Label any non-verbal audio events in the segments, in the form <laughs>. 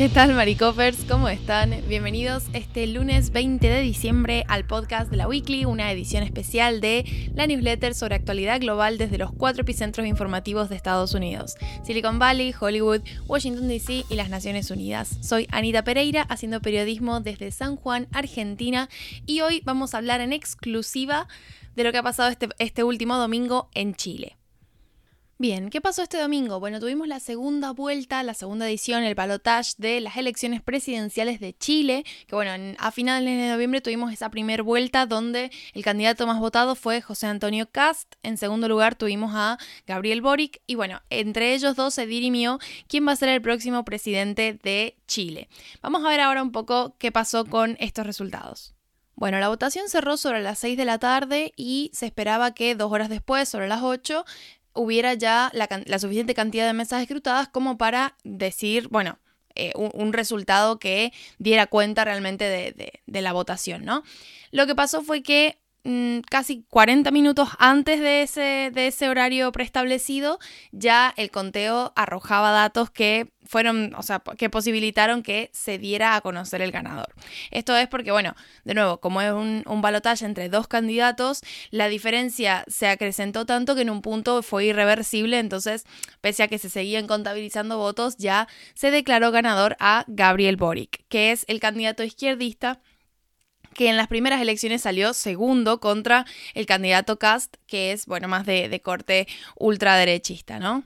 ¿Qué tal, Maricopers? ¿Cómo están? Bienvenidos este lunes 20 de diciembre al podcast de la Weekly, una edición especial de la newsletter sobre actualidad global desde los cuatro epicentros informativos de Estados Unidos: Silicon Valley, Hollywood, Washington DC y las Naciones Unidas. Soy Anita Pereira, haciendo periodismo desde San Juan, Argentina, y hoy vamos a hablar en exclusiva de lo que ha pasado este, este último domingo en Chile. Bien, ¿qué pasó este domingo? Bueno, tuvimos la segunda vuelta, la segunda edición, el balotage de las elecciones presidenciales de Chile, que bueno, a finales de noviembre tuvimos esa primera vuelta donde el candidato más votado fue José Antonio Cast, en segundo lugar tuvimos a Gabriel Boric y bueno, entre ellos dos se dirimió quién va a ser el próximo presidente de Chile. Vamos a ver ahora un poco qué pasó con estos resultados. Bueno, la votación cerró sobre las 6 de la tarde y se esperaba que dos horas después, sobre las 8, hubiera ya la, suficiente cantidad de mesas escrutadas como para decir, bueno, eh, un, resultado que diera cuenta realmente de, la votación, ¿no? Lo que pasó fue que casi 40 minutos antes de ese, de ese horario preestablecido, ya el conteo arrojaba datos que fueron, o sea, que posibilitaron que se diera a conocer el ganador. Esto es porque, bueno, de nuevo, como es un, un balotaje entre dos candidatos, la diferencia se acrecentó tanto que en un punto fue irreversible, entonces, pese a que se seguían contabilizando votos, ya se declaró ganador a Gabriel Boric, que es el candidato izquierdista que en las primeras elecciones salió segundo contra el candidato Cast, que es, bueno, más de, corte ultraderechista, ¿no?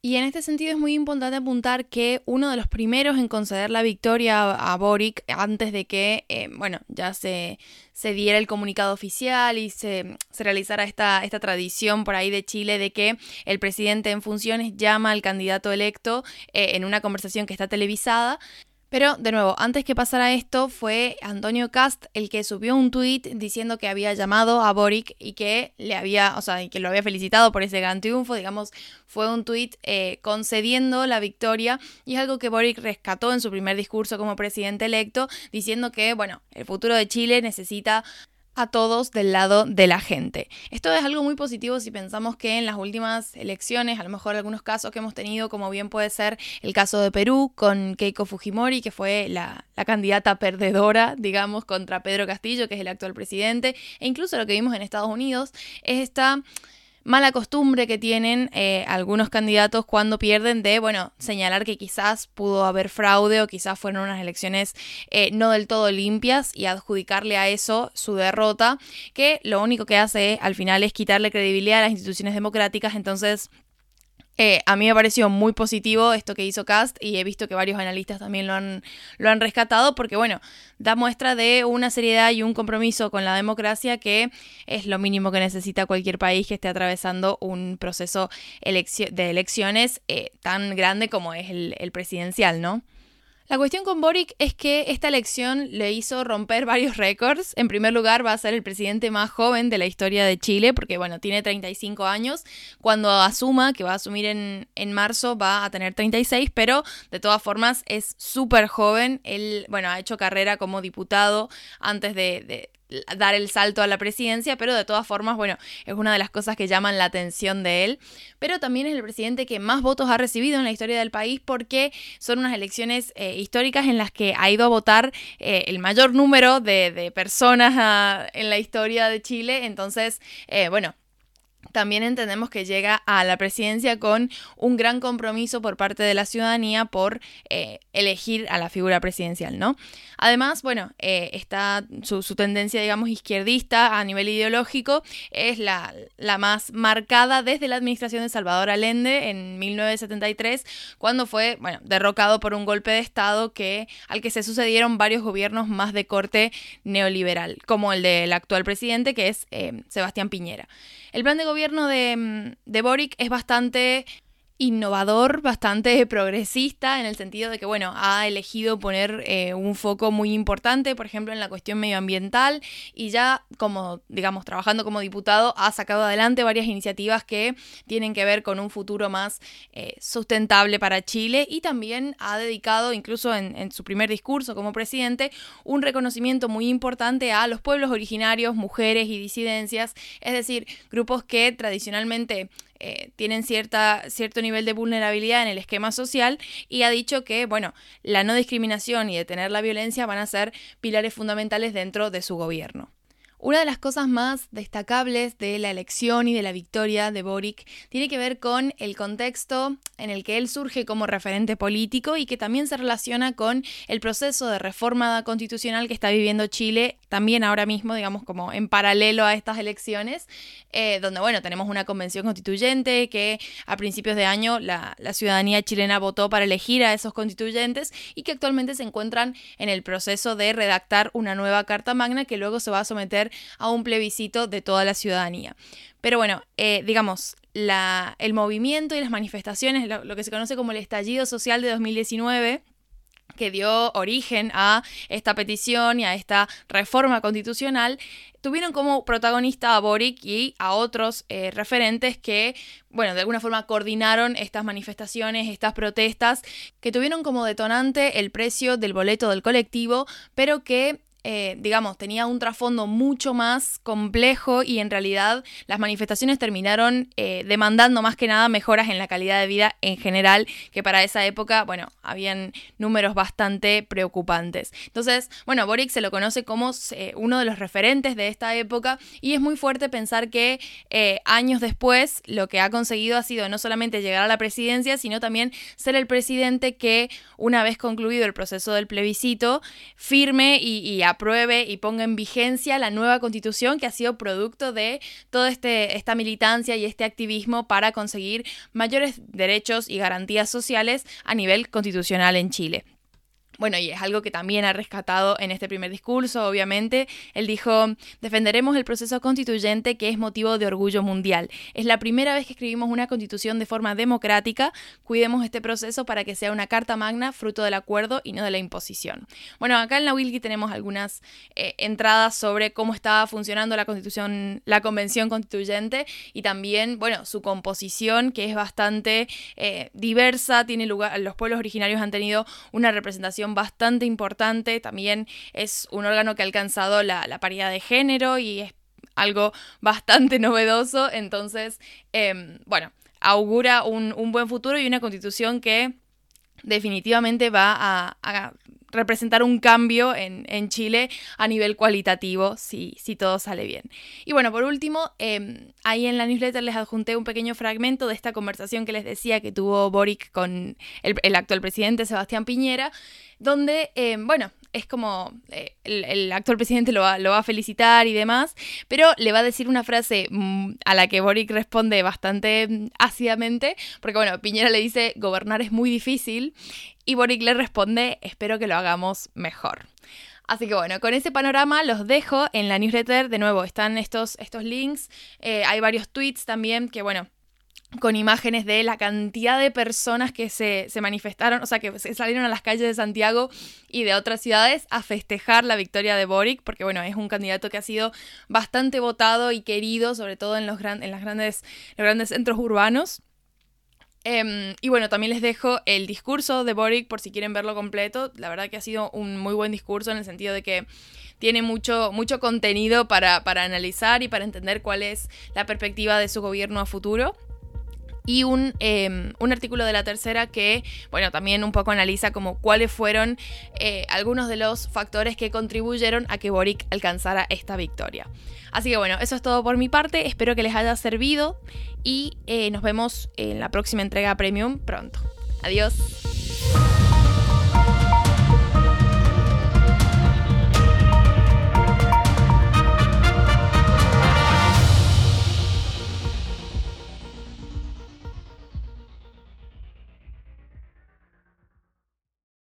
Y en este sentido es muy importante apuntar que uno de los primeros en conceder la victoria a, Boric antes de que, eh, bueno, ya se, se, diera el comunicado oficial y se, se realizara esta, esta, tradición por ahí de Chile de que el presidente en funciones llama al candidato electo eh, en una conversación que está televisada. Pero, de nuevo, antes que pasara esto, fue Antonio Cast el que subió un tuit diciendo que había llamado a Boric y que le había, o sea, que lo había felicitado por ese gran triunfo. Digamos, fue un tuit eh, concediendo la victoria y es algo que Boric rescató en su primer discurso como presidente electo, diciendo que, bueno, el futuro de Chile necesita a todos del lado de la gente. Esto es algo muy positivo si pensamos que en las últimas elecciones, a lo mejor algunos casos que hemos tenido, como bien puede ser el caso de Perú con Keiko Fujimori, que fue la, la candidata perdedora, digamos, contra Pedro Castillo, que es el actual presidente, e incluso lo que vimos en Estados Unidos, es esta mala costumbre que tienen eh, algunos candidatos cuando pierden de, bueno, señalar que quizás pudo haber fraude o quizás fueron unas elecciones eh, no del todo limpias y adjudicarle a eso su derrota, que lo único que hace al final es quitarle credibilidad a las instituciones democráticas, entonces eh, a mí me pareció muy positivo esto que hizo Cast y he visto que varios analistas también lo han, lo han rescatado porque, bueno, da muestra de una seriedad y un compromiso con la democracia que es lo mínimo que necesita cualquier país que esté atravesando un proceso de elecciones eh, tan grande como es el, el presidencial, ¿no? La cuestión con Boric es que esta elección le hizo romper <laughs> varios récords. En primer lugar, va a ser el presidente más joven de la historia de Chile, porque bueno, tiene 35 años. Cuando asuma, que va a asumir en, en marzo, va a tener 36, pero de todas formas es súper joven. Él, bueno, ha hecho carrera como diputado antes de dar el salto a la presidencia, pero de todas formas, bueno, es una de las cosas que llaman la atención de él. Pero también es el presidente que más votos ha recibido en la historia del país porque son unas elecciones eh, históricas en las que ha ido a votar eh, el mayor número de, personas ah, en la historia de Chile. Entonces, eh, bueno, también entendemos que llega a la presidencia con un gran compromiso por parte de la ciudadanía por eh, elegir a la figura presidencial, ¿no? Además, bueno, eh, está su, tendencia, digamos, izquierdista a nivel ideológico es la, la, más marcada desde la administración de Salvador Allende en 1973, cuando fue, bueno, derrocado por un golpe de Estado que, al que se sucedieron varios gobiernos más de corte neoliberal, como el del actual presidente, que es eh, Sebastián Piñera. El plan de de, mm, de Boric es bastante innovador, bastante <laughs> progresista, en el sentido de que, bueno, ha elegido poner eh, un foco muy importante, por ejemplo, en la cuestión medioambiental y ya como, digamos, trabajando como diputado, ha sacado adelante varias iniciativas que tienen que ver con un futuro más eh, sustentable para Chile y también ha dedicado, incluso en, en su primer discurso como presidente, un reconocimiento muy importante a los pueblos originarios, mujeres y disidencias, es decir, grupos que tradicionalmente eh, tienen cierta, cierto nivel de vulnerabilidad en el esquema social y ha dicho que, bueno, la no discriminación y detener la violencia van a ser pilares fundamentales dentro de su gobierno. Una de las cosas más destacables de la elección y de la victoria de Boric tiene que ver con el contexto en el que él surge como referente político y que también se relaciona con el proceso de reforma constitucional que está viviendo Chile también ahora mismo, digamos, como en paralelo a estas elecciones, eh, donde, bueno, tenemos una convención constituyente que a principios de año la, la ciudadanía chilena votó para elegir a esos constituyentes y que actualmente se encuentran en el proceso de redactar una nueva Carta Magna que luego se va a someter a un plebiscito de toda la ciudadanía. Pero bueno, eh, digamos, el movimiento y las manifestaciones, lo, que se conoce como el estallido social de 2019, que dio origen a esta petición y a esta reforma constitucional, tuvieron como protagonista a Boric y a otros eh, referentes que, bueno, de alguna forma coordinaron estas manifestaciones, estas protestas, que tuvieron como detonante el precio del boleto del colectivo, pero que eh, digamos, tenía un trasfondo mucho más complejo y en realidad las manifestaciones terminaron eh, demandando más que nada mejoras en la calidad de vida en general, que para esa época, bueno, habían números bastante preocupantes. Entonces, bueno, Boric se lo conoce como eh, uno de los referentes de esta época y es muy fuerte pensar que años después lo que ha conseguido ha sido no solamente llegar a la presidencia, sino también ser el presidente que, una vez concluido el proceso del plebiscito, firme y, y apruebe y ponga en vigencia la nueva constitución que ha sido producto de toda este, esta militancia y este activismo para conseguir mayores derechos y garantías sociales a nivel constitucional en Chile. Bueno, y es algo que también ha rescatado en este primer discurso, obviamente. Él dijo, defenderemos el proceso constituyente que es motivo de orgullo mundial. Es la primera vez que escribimos una constitución de forma democrática. Cuidemos este proceso para que sea una carta magna, fruto del acuerdo y no de la imposición. Bueno, acá en la Wilkie tenemos algunas eh, entradas sobre cómo estaba funcionando la constitución, la convención constituyente y también, bueno, su composición, que es bastante eh, diversa, tiene lugar, los pueblos originarios han tenido una representación bastante importante. También es un órgano que ha alcanzado la, paridad de género y es algo bastante <laughs> novedoso. Entonces, em, bueno, augura un, buen futuro y una constitución que definitivamente va a representar un cambio en, Chile a nivel cualitativo, si, si, todo sale bien. Y bueno, por último, em, ahí en la newsletter les adjunté un pequeño fragmento de esta conversación que les decía que tuvo Boric con el, actual presidente Sebastián Piñera, donde, em, bueno, es como eh, el, actual presidente lo va, lo va, a felicitar y demás, pero le va a decir una frase mm, a la que Boric responde bastante mm, ácidamente, porque bueno, Piñera le dice, gobernar es muy difícil, y Boric le responde, espero que lo hagamos mejor. Así que bueno, con ese panorama los dejo en la newsletter. De nuevo, están estos, estos links. Eh, hay varios tweets también que, bueno, con imágenes de la cantidad de personas que se, manifestaron, o sea, que salieron a las calles de Santiago y de otras ciudades a festejar la victoria de Boric, porque bueno, es un candidato que ha sido bastante votado y querido, sobre todo en los, en las grandes, los grandes centros urbanos. Em, y bueno, también les dejo el discurso de Boric por si quieren verlo completo. La verdad que ha sido un muy buen discurso en el sentido de que tiene mucho, mucho contenido para, para analizar y para entender cuál es la perspectiva de su gobierno a futuro y un, em, un, artículo de la tercera que, bueno, también un poco analiza como cuáles fueron eh, algunos de los factores que contribuyeron a que Boric alcanzara esta victoria. Así que bueno, eso es todo por mi parte, espero que les haya servido y eh, nos vemos en la próxima entrega premium pronto. Adiós.